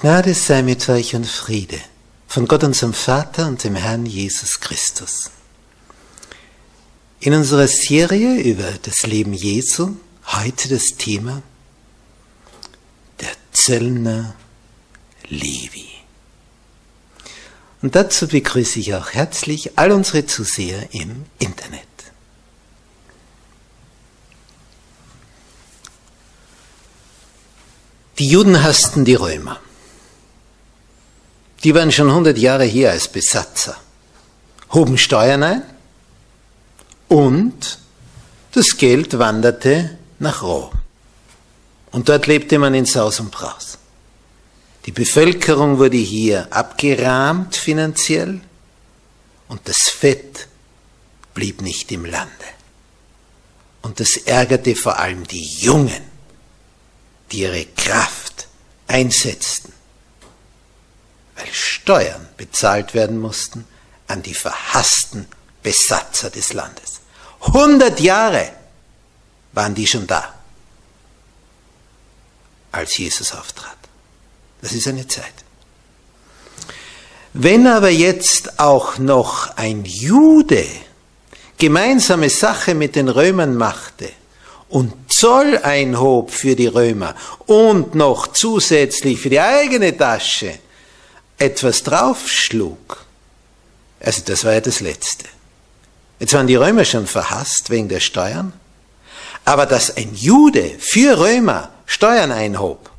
Gnade sei mit euch und Friede von Gott unserem Vater und dem Herrn Jesus Christus. In unserer Serie über das Leben Jesu heute das Thema der Zöllner Levi. Und dazu begrüße ich auch herzlich all unsere Zuseher im Internet. Die Juden hassten die Römer. Die waren schon 100 Jahre hier als Besatzer, hoben Steuern ein und das Geld wanderte nach Rom. Und dort lebte man in Saus und Braus. Die Bevölkerung wurde hier abgerahmt finanziell und das Fett blieb nicht im Lande. Und das ärgerte vor allem die Jungen, die ihre Kraft einsetzten weil Steuern bezahlt werden mussten an die verhassten Besatzer des Landes. 100 Jahre waren die schon da, als Jesus auftrat. Das ist eine Zeit. Wenn aber jetzt auch noch ein Jude gemeinsame Sache mit den Römern machte und Zoll einhob für die Römer und noch zusätzlich für die eigene Tasche etwas draufschlug, also das war ja das Letzte. Jetzt waren die Römer schon verhasst wegen der Steuern, aber dass ein Jude für Römer Steuern einhob,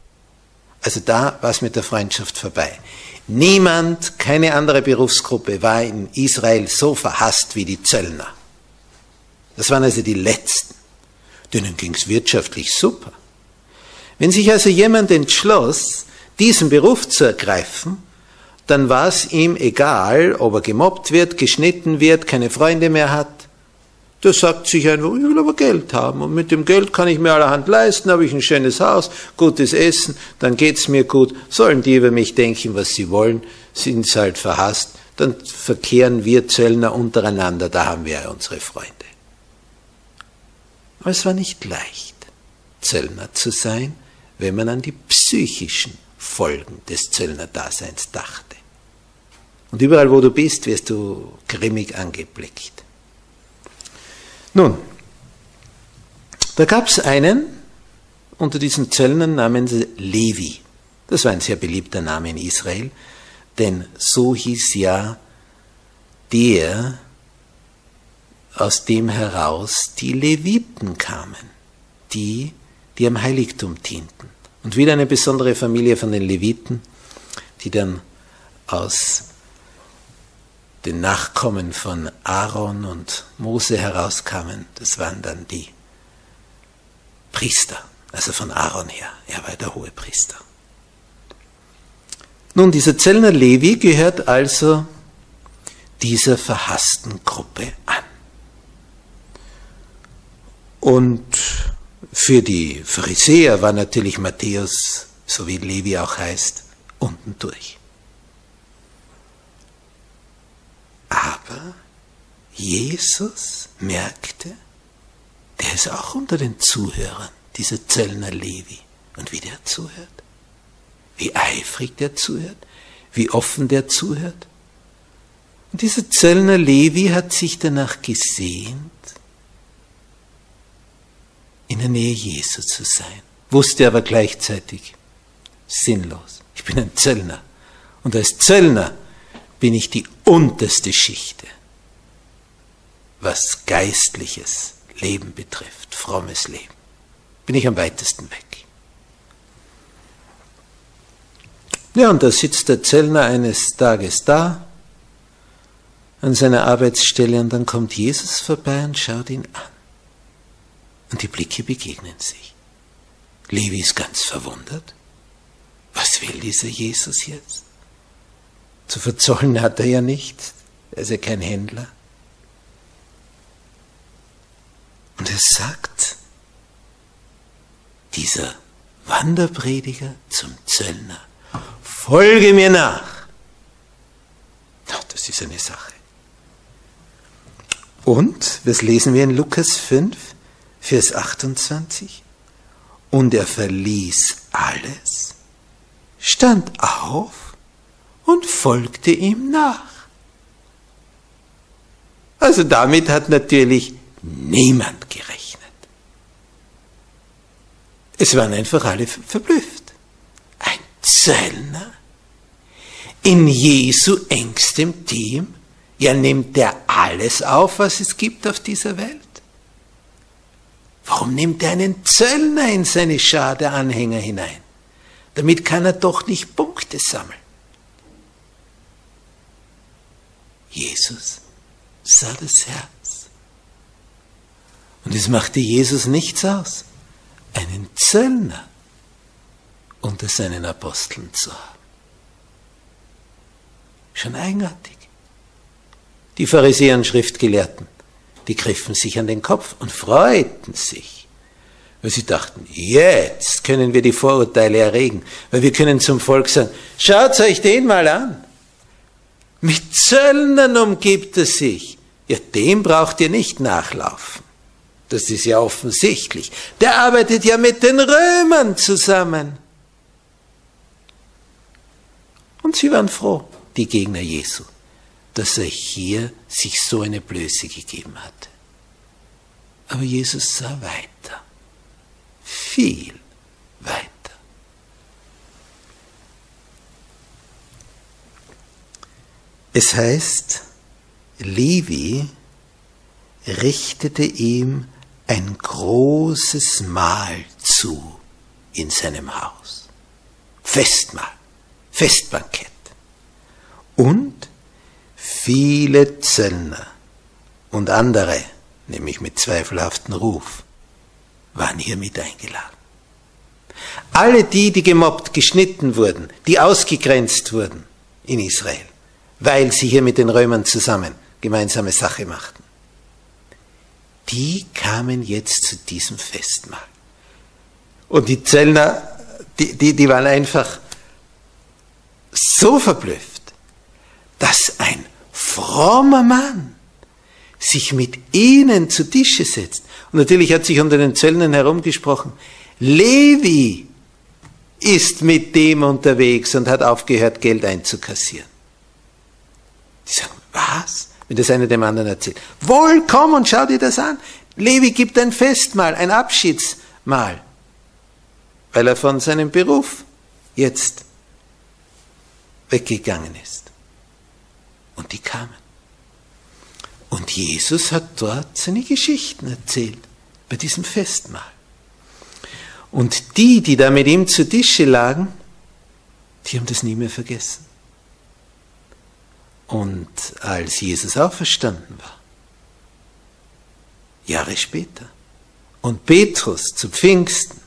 also da war es mit der Freundschaft vorbei. Niemand, keine andere Berufsgruppe war in Israel so verhasst wie die Zöllner. Das waren also die Letzten. Denen ging es wirtschaftlich super. Wenn sich also jemand entschloss, diesen Beruf zu ergreifen, dann war es ihm egal, ob er gemobbt wird, geschnitten wird, keine Freunde mehr hat. Der sagt sich einfach, ich will aber Geld haben und mit dem Geld kann ich mir allerhand leisten, habe ich ein schönes Haus, gutes Essen, dann geht's mir gut. Sollen die über mich denken, was sie wollen, sind sie halt verhasst, dann verkehren wir Zöllner untereinander, da haben wir ja unsere Freunde. Aber es war nicht leicht, Zöllner zu sein, wenn man an die psychischen Folgen des Zöllnerdaseins dachte. Und überall, wo du bist, wirst du grimmig angeblickt. Nun, da gab es einen unter diesen Zöllnern namens Levi. Das war ein sehr beliebter Name in Israel, denn so hieß ja der, aus dem heraus die Leviten kamen, die, die am Heiligtum dienten. Und wieder eine besondere Familie von den Leviten, die dann aus den Nachkommen von Aaron und Mose herauskamen, das waren dann die Priester, also von Aaron her. Er war der hohe Priester. Nun, dieser Zellner Levi gehört also dieser verhassten Gruppe an. Und für die Pharisäer war natürlich Matthäus so wie Levi auch heißt, unten durch. Aber Jesus merkte, der ist auch unter den Zuhörern, dieser Zöllner Levi. Und wie der zuhört, wie eifrig der zuhört, wie offen der zuhört. Und dieser Zöllner Levi hat sich danach gesehnt, in der Nähe Jesu zu sein, wusste aber gleichzeitig, sinnlos, ich bin ein Zöllner. Und als Zöllner bin ich die unterste Schichte, was geistliches Leben betrifft, frommes Leben. Bin ich am weitesten weg. Ja, und da sitzt der Zellner eines Tages da, an seiner Arbeitsstelle, und dann kommt Jesus vorbei und schaut ihn an. Und die Blicke begegnen sich. Levi ist ganz verwundert. Was will dieser Jesus jetzt? Zu verzollen hat er ja nichts. Er ist ja kein Händler. Und er sagt, dieser Wanderprediger zum Zöllner, folge mir nach. das ist eine Sache. Und, was lesen wir in Lukas 5, Vers 28? Und er verließ alles, stand auf und folgte ihm nach. Also damit hat natürlich niemand gerechnet. Es waren einfach alle verblüfft. Ein Zöllner in Jesu engstem Team, ja nimmt der alles auf, was es gibt auf dieser Welt? Warum nimmt er einen Zöllner in seine Schar der Anhänger hinein? Damit kann er doch nicht Punkte sammeln. Jesus sah das Herz. Und es machte Jesus nichts aus, einen Zöllner unter seinen Aposteln zu haben. Schon eigenartig. Die Pharisäer und Schriftgelehrten, die griffen sich an den Kopf und freuten sich, weil sie dachten, jetzt können wir die Vorurteile erregen, weil wir können zum Volk sagen, schaut euch den mal an. Mit Zöllnern umgibt er sich. Ja, dem braucht ihr nicht nachlaufen. Das ist ja offensichtlich. Der arbeitet ja mit den Römern zusammen. Und sie waren froh, die Gegner Jesu, dass er hier sich so eine Blöße gegeben hatte. Aber Jesus sah weiter, viel weiter. Es heißt, Levi richtete ihm ein großes Mahl zu in seinem Haus. Festmahl, Festbankett. Und viele Zöllner und andere, nämlich mit zweifelhaftem Ruf, waren hier mit eingeladen. Alle die, die gemobbt, geschnitten wurden, die ausgegrenzt wurden in Israel, weil sie hier mit den Römern zusammen gemeinsame Sache machten, die kamen jetzt zu diesem Festmahl. Und die Zöllner, die, die, die waren einfach so verblüfft, dass ein frommer Mann sich mit ihnen zu Tische setzt. Und natürlich hat sich unter den Zöllnern herumgesprochen, Levi ist mit dem unterwegs und hat aufgehört, Geld einzukassieren. Die sagen, was? Wenn das einer dem anderen erzählt. Wohl, komm und schau dir das an. Levi gibt ein Festmahl, ein Abschiedsmahl, weil er von seinem Beruf jetzt weggegangen ist. Und die kamen. Und Jesus hat dort seine Geschichten erzählt, bei diesem Festmahl. Und die, die da mit ihm zu Tische lagen, die haben das nie mehr vergessen. Und als Jesus auferstanden war, Jahre später, und Petrus zu Pfingsten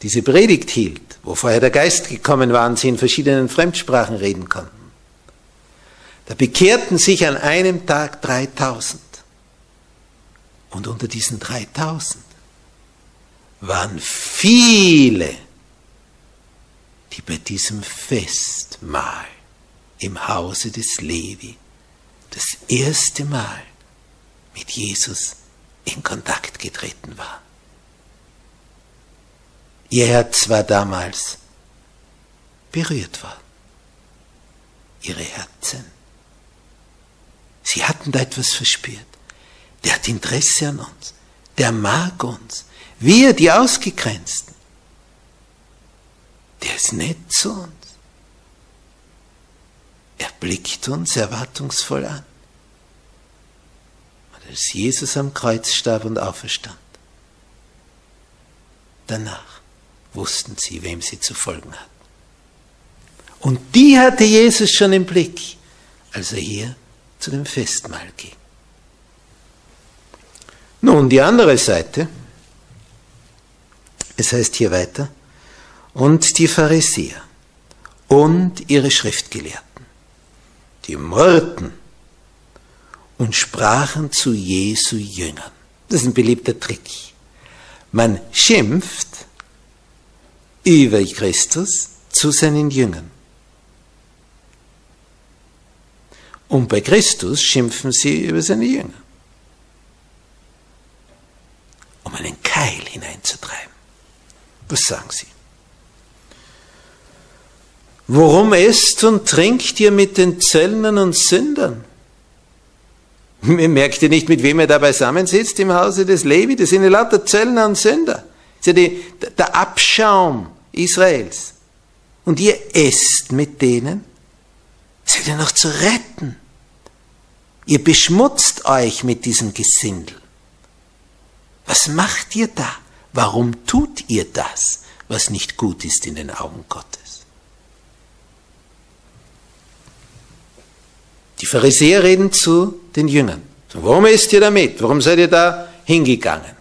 diese Predigt hielt, wo vorher der Geist gekommen war und sie in verschiedenen Fremdsprachen reden konnten, da bekehrten sich an einem Tag 3000. Und unter diesen 3000 waren viele die bei diesem Festmahl im Hause des Levi das erste Mal mit Jesus in Kontakt getreten war. Ihr Herz war damals berührt worden. Ihre Herzen. Sie hatten da etwas verspürt. Der hat Interesse an uns. Der mag uns. Wir, die Ausgegrenzten. Der ist nett zu uns. Er blickt uns erwartungsvoll an. Und als Jesus am Kreuz starb und auferstand, danach wussten sie, wem sie zu folgen hatten. Und die hatte Jesus schon im Blick, als er hier zu dem Festmahl ging. Nun, die andere Seite, es heißt hier weiter, und die Pharisäer und ihre Schriftgelehrten, die murrten und sprachen zu Jesu Jüngern. Das ist ein beliebter Trick. Man schimpft über Christus zu seinen Jüngern. Und bei Christus schimpfen sie über seine Jünger, um einen Keil hineinzutreiben. Was sagen sie? Worum esst und trinkt ihr mit den Zöllnern und Sündern? Merkt ihr nicht, mit wem er da beisammensitzt im Hause des Levi? Das sind ja lauter Zöllner und Sünder. Das ist ja die, der Abschaum Israels. Und ihr esst mit denen? Seid ihr noch zu retten? Ihr beschmutzt euch mit diesem Gesindel. Was macht ihr da? Warum tut ihr das, was nicht gut ist in den Augen Gottes? Die Pharisäer reden zu den Jüngern. Warum isst ihr damit? Warum seid ihr da hingegangen?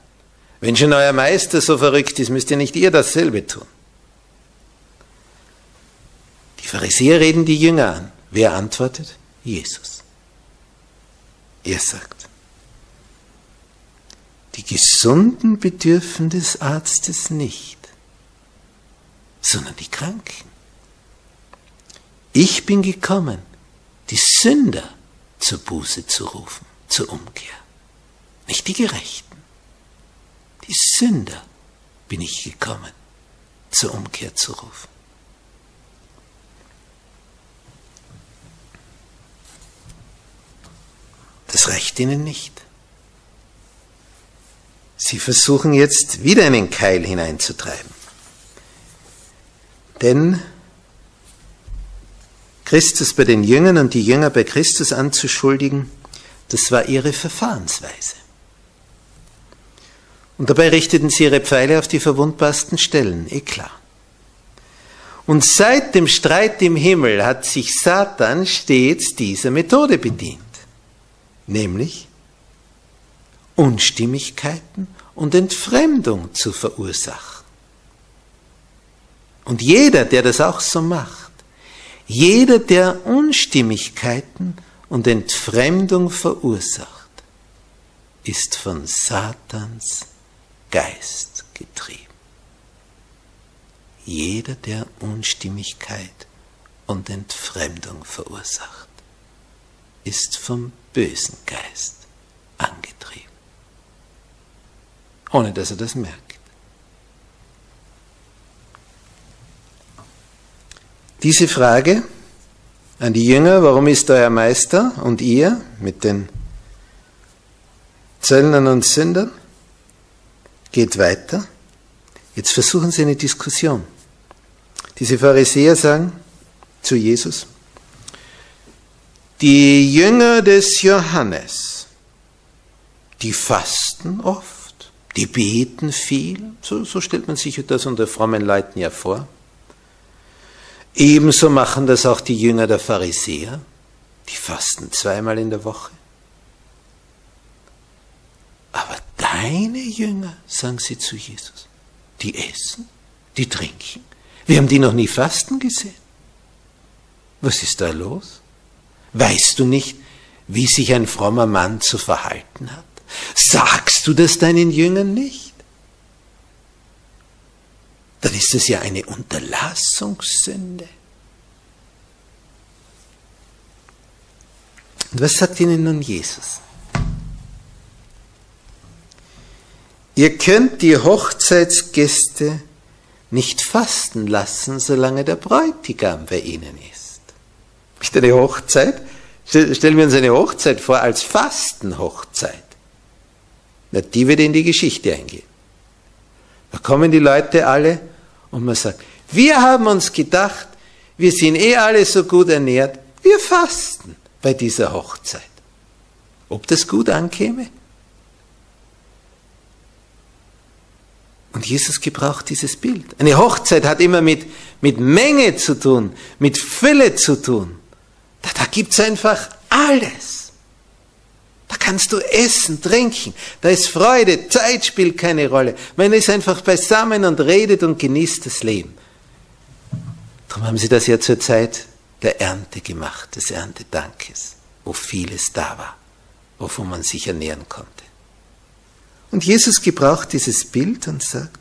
Wenn schon euer Meister so verrückt ist, müsst ihr nicht ihr dasselbe tun. Die Pharisäer reden die Jünger an. Wer antwortet? Jesus. Er sagt, die Gesunden bedürfen des Arztes nicht, sondern die Kranken. Ich bin gekommen, die Sünder zur Buße zu rufen, zur Umkehr. Nicht die Gerechten. Die Sünder bin ich gekommen, zur Umkehr zu rufen. Das reicht ihnen nicht. Sie versuchen jetzt wieder einen Keil hineinzutreiben. Denn Christus bei den Jüngern und die Jünger bei Christus anzuschuldigen, das war ihre Verfahrensweise. Und dabei richteten sie ihre Pfeile auf die verwundbarsten Stellen, eh klar. Und seit dem Streit im Himmel hat sich Satan stets dieser Methode bedient, nämlich Unstimmigkeiten und Entfremdung zu verursachen. Und jeder, der das auch so macht, jeder, der Unstimmigkeiten und Entfremdung verursacht, ist von Satans Geist getrieben. Jeder, der Unstimmigkeit und Entfremdung verursacht, ist vom bösen Geist angetrieben, ohne dass er das merkt. Diese Frage an die Jünger, warum ist euer Meister und ihr mit den Zöllnern und Sündern, geht weiter. Jetzt versuchen sie eine Diskussion. Diese Pharisäer sagen zu Jesus, die Jünger des Johannes, die fasten oft, die beten viel, so, so stellt man sich das unter frommen Leuten ja vor. Ebenso machen das auch die Jünger der Pharisäer, die fasten zweimal in der Woche. Aber deine Jünger, sagen sie zu Jesus, die essen, die trinken. Wir haben die noch nie fasten gesehen. Was ist da los? Weißt du nicht, wie sich ein frommer Mann zu verhalten hat? Sagst du das deinen Jüngern nicht? Dann ist es ja eine Unterlassungssünde. Und was sagt ihnen nun Jesus? Ihr könnt die Hochzeitsgäste nicht fasten lassen, solange der Bräutigam bei ihnen ist. Nicht eine Hochzeit? Stellen wir uns eine Hochzeit vor als Fastenhochzeit. Na, die wird in die Geschichte eingehen. Da kommen die Leute alle und man sagt, wir haben uns gedacht, wir sind eh alle so gut ernährt, wir fasten bei dieser Hochzeit. Ob das gut ankäme? Und Jesus gebraucht dieses Bild. Eine Hochzeit hat immer mit, mit Menge zu tun, mit Fülle zu tun. Da, da es einfach alles. Kannst du essen, trinken, da ist Freude, Zeit spielt keine Rolle. Man ist einfach beisammen und redet und genießt das Leben. Darum haben sie das ja zur Zeit der Ernte gemacht, des Erntedankes, wo vieles da war, wovon man sich ernähren konnte. Und Jesus gebraucht dieses Bild und sagt,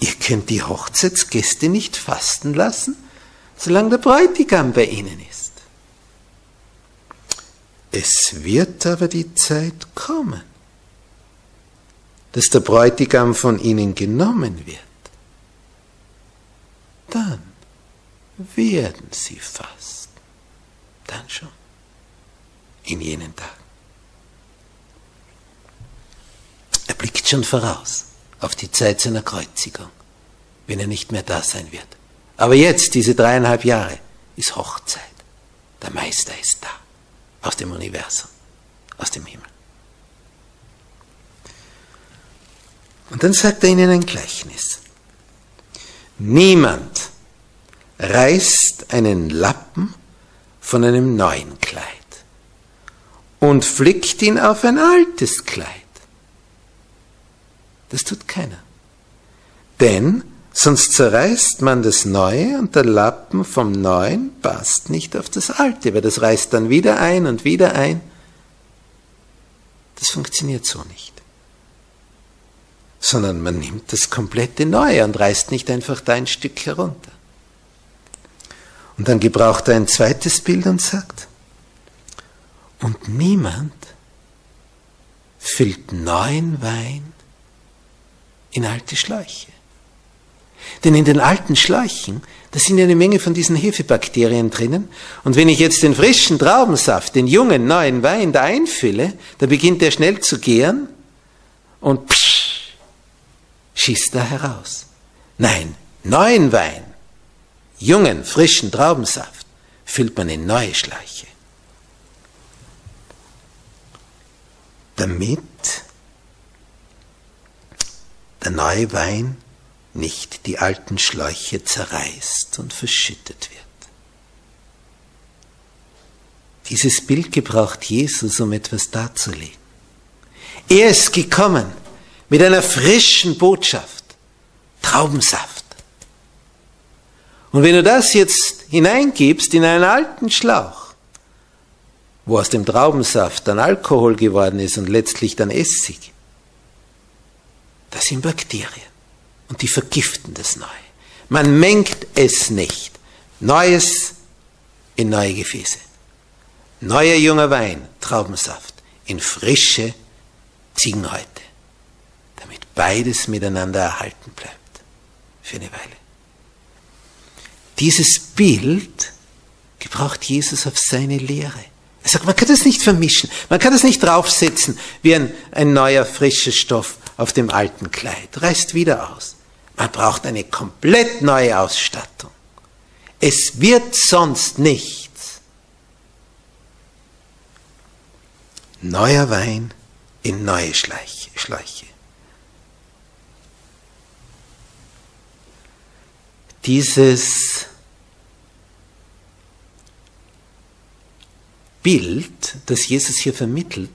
ihr könnt die Hochzeitsgäste nicht fasten lassen, solange der Bräutigam bei ihnen ist. Es wird aber die Zeit kommen, dass der Bräutigam von ihnen genommen wird. Dann werden sie fasten. Dann schon. In jenen Tagen. Er blickt schon voraus auf die Zeit seiner Kreuzigung, wenn er nicht mehr da sein wird. Aber jetzt, diese dreieinhalb Jahre, ist Hochzeit. Der Meister ist da, aus dem Universum, aus dem Himmel. Und dann sagt er ihnen ein Gleichnis. Niemand reißt einen Lappen von einem neuen Kleid und flickt ihn auf ein altes Kleid. Das tut keiner. Denn sonst zerreißt man das Neue und der Lappen vom Neuen passt nicht auf das Alte, weil das reißt dann wieder ein und wieder ein. Das funktioniert so nicht. Sondern man nimmt das komplette Neue und reißt nicht einfach da ein Stück herunter. Und dann gebraucht er ein zweites Bild und sagt, und niemand füllt neuen Wein in alte Schläuche. Denn in den alten Schläuchen, da sind ja eine Menge von diesen Hefebakterien drinnen. Und wenn ich jetzt den frischen Traubensaft, den jungen, neuen Wein da einfülle, da beginnt er schnell zu gären und psch, schießt da heraus. Nein, neuen Wein, jungen, frischen Traubensaft füllt man in neue Schläuche. Damit der neue Wein nicht die alten Schläuche zerreißt und verschüttet wird. Dieses Bild gebraucht Jesus, um etwas darzulegen. Er ist gekommen mit einer frischen Botschaft, Traubensaft. Und wenn du das jetzt hineingibst in einen alten Schlauch, wo aus dem Traubensaft dann Alkohol geworden ist und letztlich dann Essig, das sind Bakterien und die vergiften das Neue. Man mengt es nicht. Neues in neue Gefäße. Neuer junger Wein, Traubensaft, in frische Ziegenhäute, damit beides miteinander erhalten bleibt für eine Weile. Dieses Bild gebraucht Jesus auf seine Lehre. Er sagt, man kann das nicht vermischen, man kann das nicht draufsetzen wie ein, ein neuer, frischer Stoff auf dem alten Kleid. Reißt wieder aus. Man braucht eine komplett neue Ausstattung. Es wird sonst nichts. Neuer Wein in neue Schläuche. Dieses Bild, das Jesus hier vermittelt,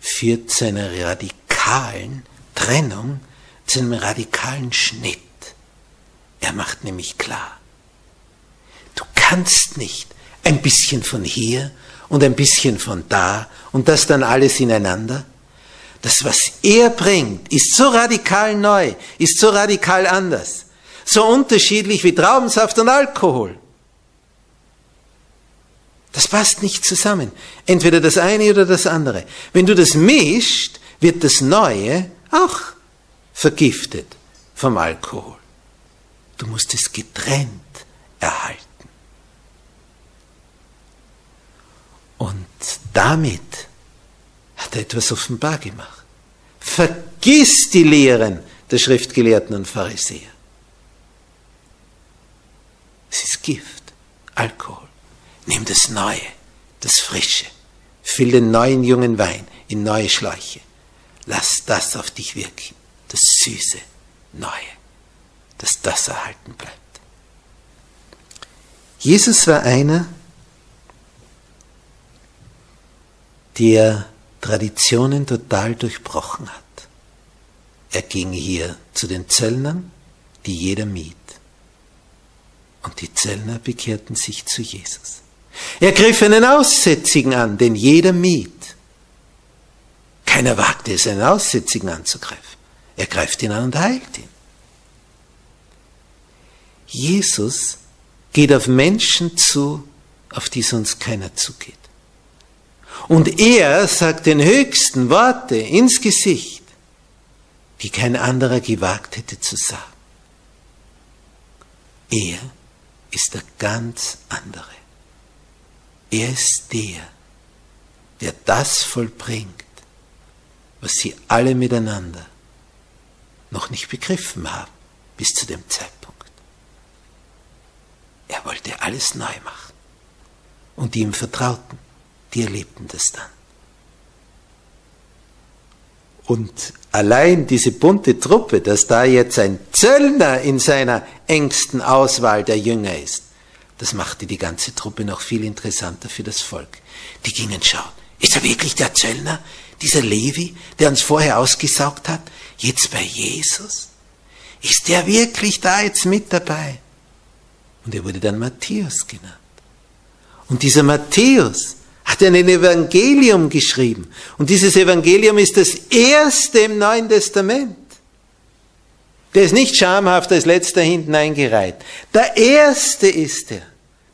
führt zu einer radikalen Trennung, zu einem radikalen Schnitt. Er macht nämlich klar, du kannst nicht ein bisschen von hier und ein bisschen von da und das dann alles ineinander. Das, was er bringt, ist so radikal neu, ist so radikal anders, so unterschiedlich wie Traubensaft und Alkohol. Das passt nicht zusammen. Entweder das eine oder das andere. Wenn du das mischt, wird das Neue auch vergiftet vom Alkohol. Du musst es getrennt erhalten. Und damit hat er etwas offenbar gemacht. Vergiss die Lehren der Schriftgelehrten und Pharisäer. Es ist Gift, Alkohol. Nimm das Neue, das Frische. Füll den neuen jungen Wein in neue Schläuche. Lass das auf dich wirken, das Süße, Neue, dass das erhalten bleibt. Jesus war einer, der Traditionen total durchbrochen hat. Er ging hier zu den Zöllnern, die jeder mied. Und die Zöllner bekehrten sich zu Jesus. Er griff einen Aussätzigen an, den jeder mied. Keiner wagte es, einen Aussätzigen anzugreifen. Er greift ihn an und heilt ihn. Jesus geht auf Menschen zu, auf die sonst keiner zugeht. Und er sagt den höchsten Worte ins Gesicht, die kein anderer gewagt hätte zu sagen. Er ist der ganz andere. Er ist der, der das vollbringt, was sie alle miteinander noch nicht begriffen haben bis zu dem Zeitpunkt. Er wollte alles neu machen. Und die ihm vertrauten, die erlebten das dann. Und allein diese bunte Truppe, dass da jetzt ein Zöllner in seiner engsten Auswahl der Jünger ist, das machte die ganze Truppe noch viel interessanter für das Volk. Die gingen schauen. Ist er wirklich der Zöllner? Dieser Levi, der uns vorher ausgesaugt hat? Jetzt bei Jesus? Ist der wirklich da jetzt mit dabei? Und er wurde dann Matthäus genannt. Und dieser Matthäus hat ein Evangelium geschrieben. Und dieses Evangelium ist das erste im Neuen Testament. Der ist nicht schamhaft als letzter hinten eingereiht. Der erste ist er.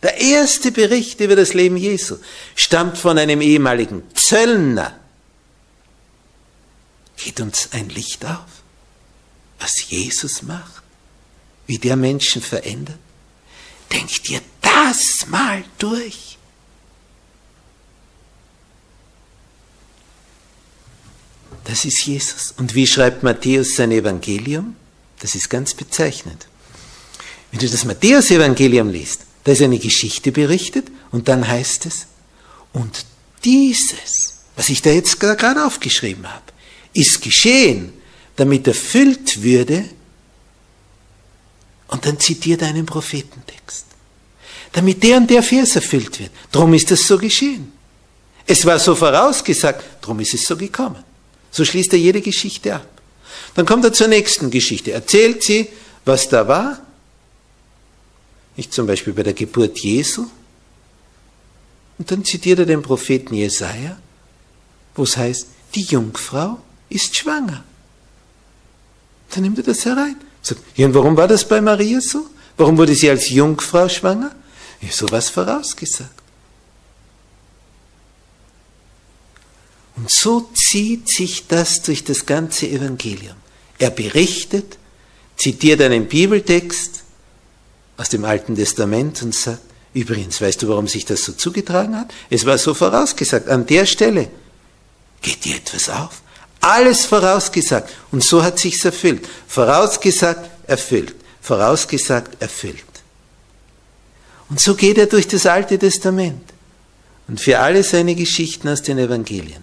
Der erste Bericht über das Leben Jesu stammt von einem ehemaligen Zöllner. Geht uns ein Licht auf, was Jesus macht, wie der Menschen verändert? Denk dir das mal durch. Das ist Jesus. Und wie schreibt Matthäus sein Evangelium? Das ist ganz bezeichnend. Wenn du das Matthäus-Evangelium liest, da ist eine Geschichte berichtet und dann heißt es, und dieses, was ich da jetzt gerade aufgeschrieben habe, ist geschehen, damit erfüllt würde, und dann zitiert er einen Prophetentext, damit der und der Vers erfüllt wird. Drum ist es so geschehen. Es war so vorausgesagt, drum ist es so gekommen. So schließt er jede Geschichte ab. Dann kommt er zur nächsten Geschichte, erzählt sie, was da war, nicht zum Beispiel bei der Geburt Jesu. Und dann zitiert er den Propheten Jesaja, wo es heißt, die Jungfrau ist schwanger. Dann nimmt er das herein. Sagt, ja, und warum war das bei Maria so? Warum wurde sie als Jungfrau schwanger? Ja, so was vorausgesagt. Und so zieht sich das durch das ganze Evangelium. Er berichtet, zitiert einen Bibeltext, aus dem Alten Testament und sagt, übrigens, weißt du, warum sich das so zugetragen hat? Es war so vorausgesagt, an der Stelle geht dir etwas auf. Alles vorausgesagt. Und so hat sich's erfüllt. Vorausgesagt, erfüllt. Vorausgesagt, erfüllt. Und so geht er durch das Alte Testament. Und für alle seine Geschichten aus den Evangelien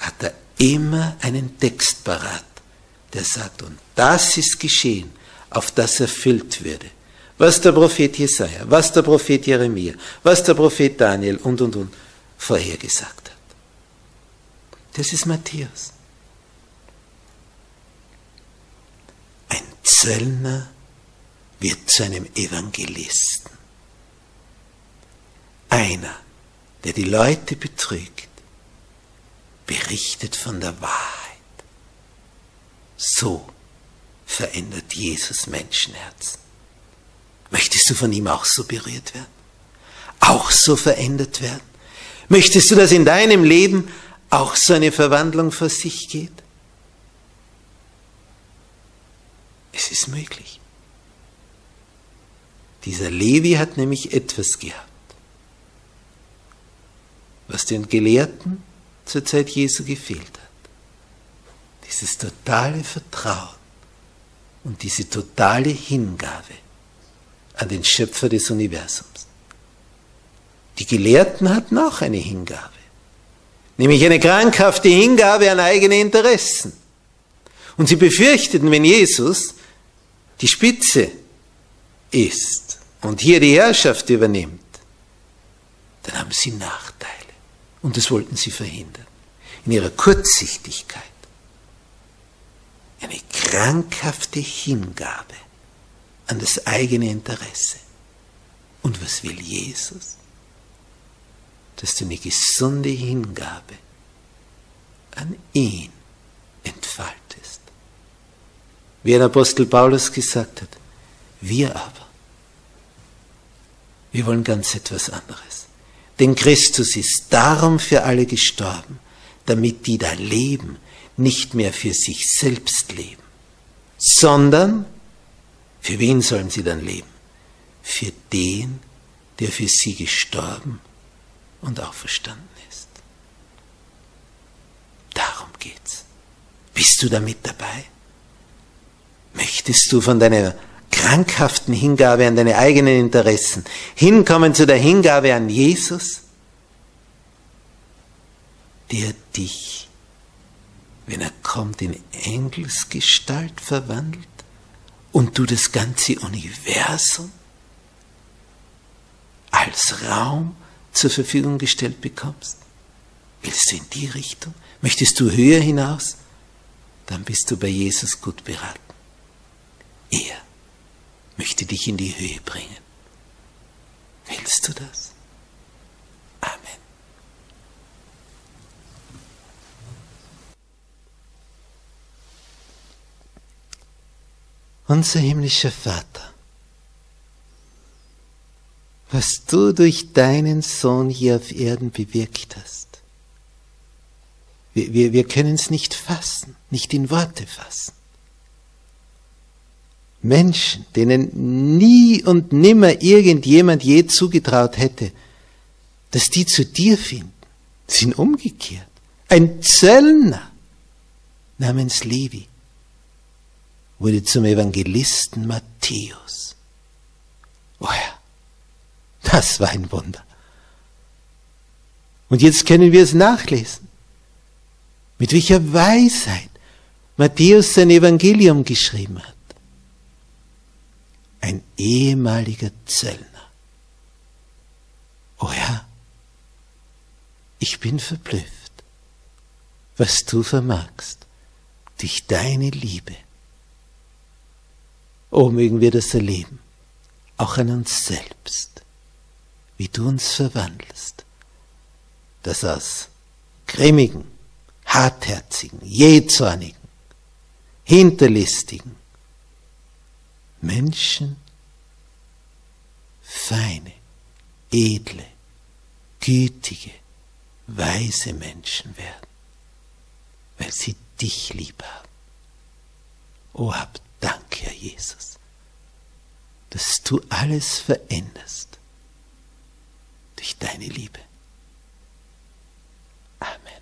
hat er immer einen Text parat, der sagt, und das ist geschehen auf das erfüllt würde. Was der Prophet Jesaja, was der Prophet Jeremia, was der Prophet Daniel und und und vorhergesagt hat. Das ist Matthäus. Ein Zöllner wird zu einem Evangelisten. Einer, der die Leute betrügt, berichtet berichtet von der Wahrheit. So verändert Jesus Menschenherzen. Möchtest du von ihm auch so berührt werden? Auch so verändert werden? Möchtest du, dass in deinem Leben auch so eine Verwandlung vor sich geht? Es ist möglich. Dieser Levi hat nämlich etwas gehabt, was den Gelehrten zur Zeit Jesu gefehlt hat. Dieses totale Vertrauen und diese totale Hingabe an den Schöpfer des Universums. Die Gelehrten hatten auch eine Hingabe, nämlich eine krankhafte Hingabe an eigene Interessen. Und sie befürchteten, wenn Jesus die Spitze ist und hier die Herrschaft übernimmt, dann haben sie Nachteile. Und das wollten sie verhindern. In ihrer Kurzsichtigkeit. Eine krankhafte Hingabe an das eigene Interesse. Und was will Jesus? Dass du eine gesunde Hingabe an ihn entfaltest. Wie ein Apostel Paulus gesagt hat, wir aber, wir wollen ganz etwas anderes. Denn Christus ist darum für alle gestorben, damit die da leben, nicht mehr für sich selbst leben, sondern für wen sollen sie dann leben? Für den, der für sie gestorben und auferstanden ist. Darum geht's. Bist du damit dabei? Möchtest du von deiner krankhaften Hingabe an deine eigenen Interessen hinkommen zu der Hingabe an Jesus, der dich, wenn er kommt, in Engelsgestalt verwandelt? und du das ganze Universum als Raum zur Verfügung gestellt bekommst? Willst du in die Richtung? Möchtest du höher hinaus? Dann bist du bei Jesus gut beraten. Er möchte dich in die Höhe bringen. Willst du das? Amen. Unser himmlischer Vater, was du durch deinen Sohn hier auf Erden bewirkt hast, wir, wir, wir können es nicht fassen, nicht in Worte fassen. Menschen, denen nie und nimmer irgendjemand je zugetraut hätte, dass die zu dir finden, sind umgekehrt. Ein Zöllner namens Levi wurde zum Evangelisten Matthäus. Oh ja, das war ein Wunder. Und jetzt können wir es nachlesen, mit welcher Weisheit Matthäus sein Evangelium geschrieben hat. Ein ehemaliger Zöllner. Oh ja, ich bin verblüfft, was du vermagst durch deine Liebe Oh, mögen wir das erleben, auch an uns selbst, wie du uns verwandelst, dass aus grimmigen, hartherzigen, jähzornigen, hinterlistigen Menschen feine, edle, gütige, weise Menschen werden, weil sie dich lieb haben. O habt Dank, Herr Jesus, dass du alles veränderst durch deine Liebe. Amen.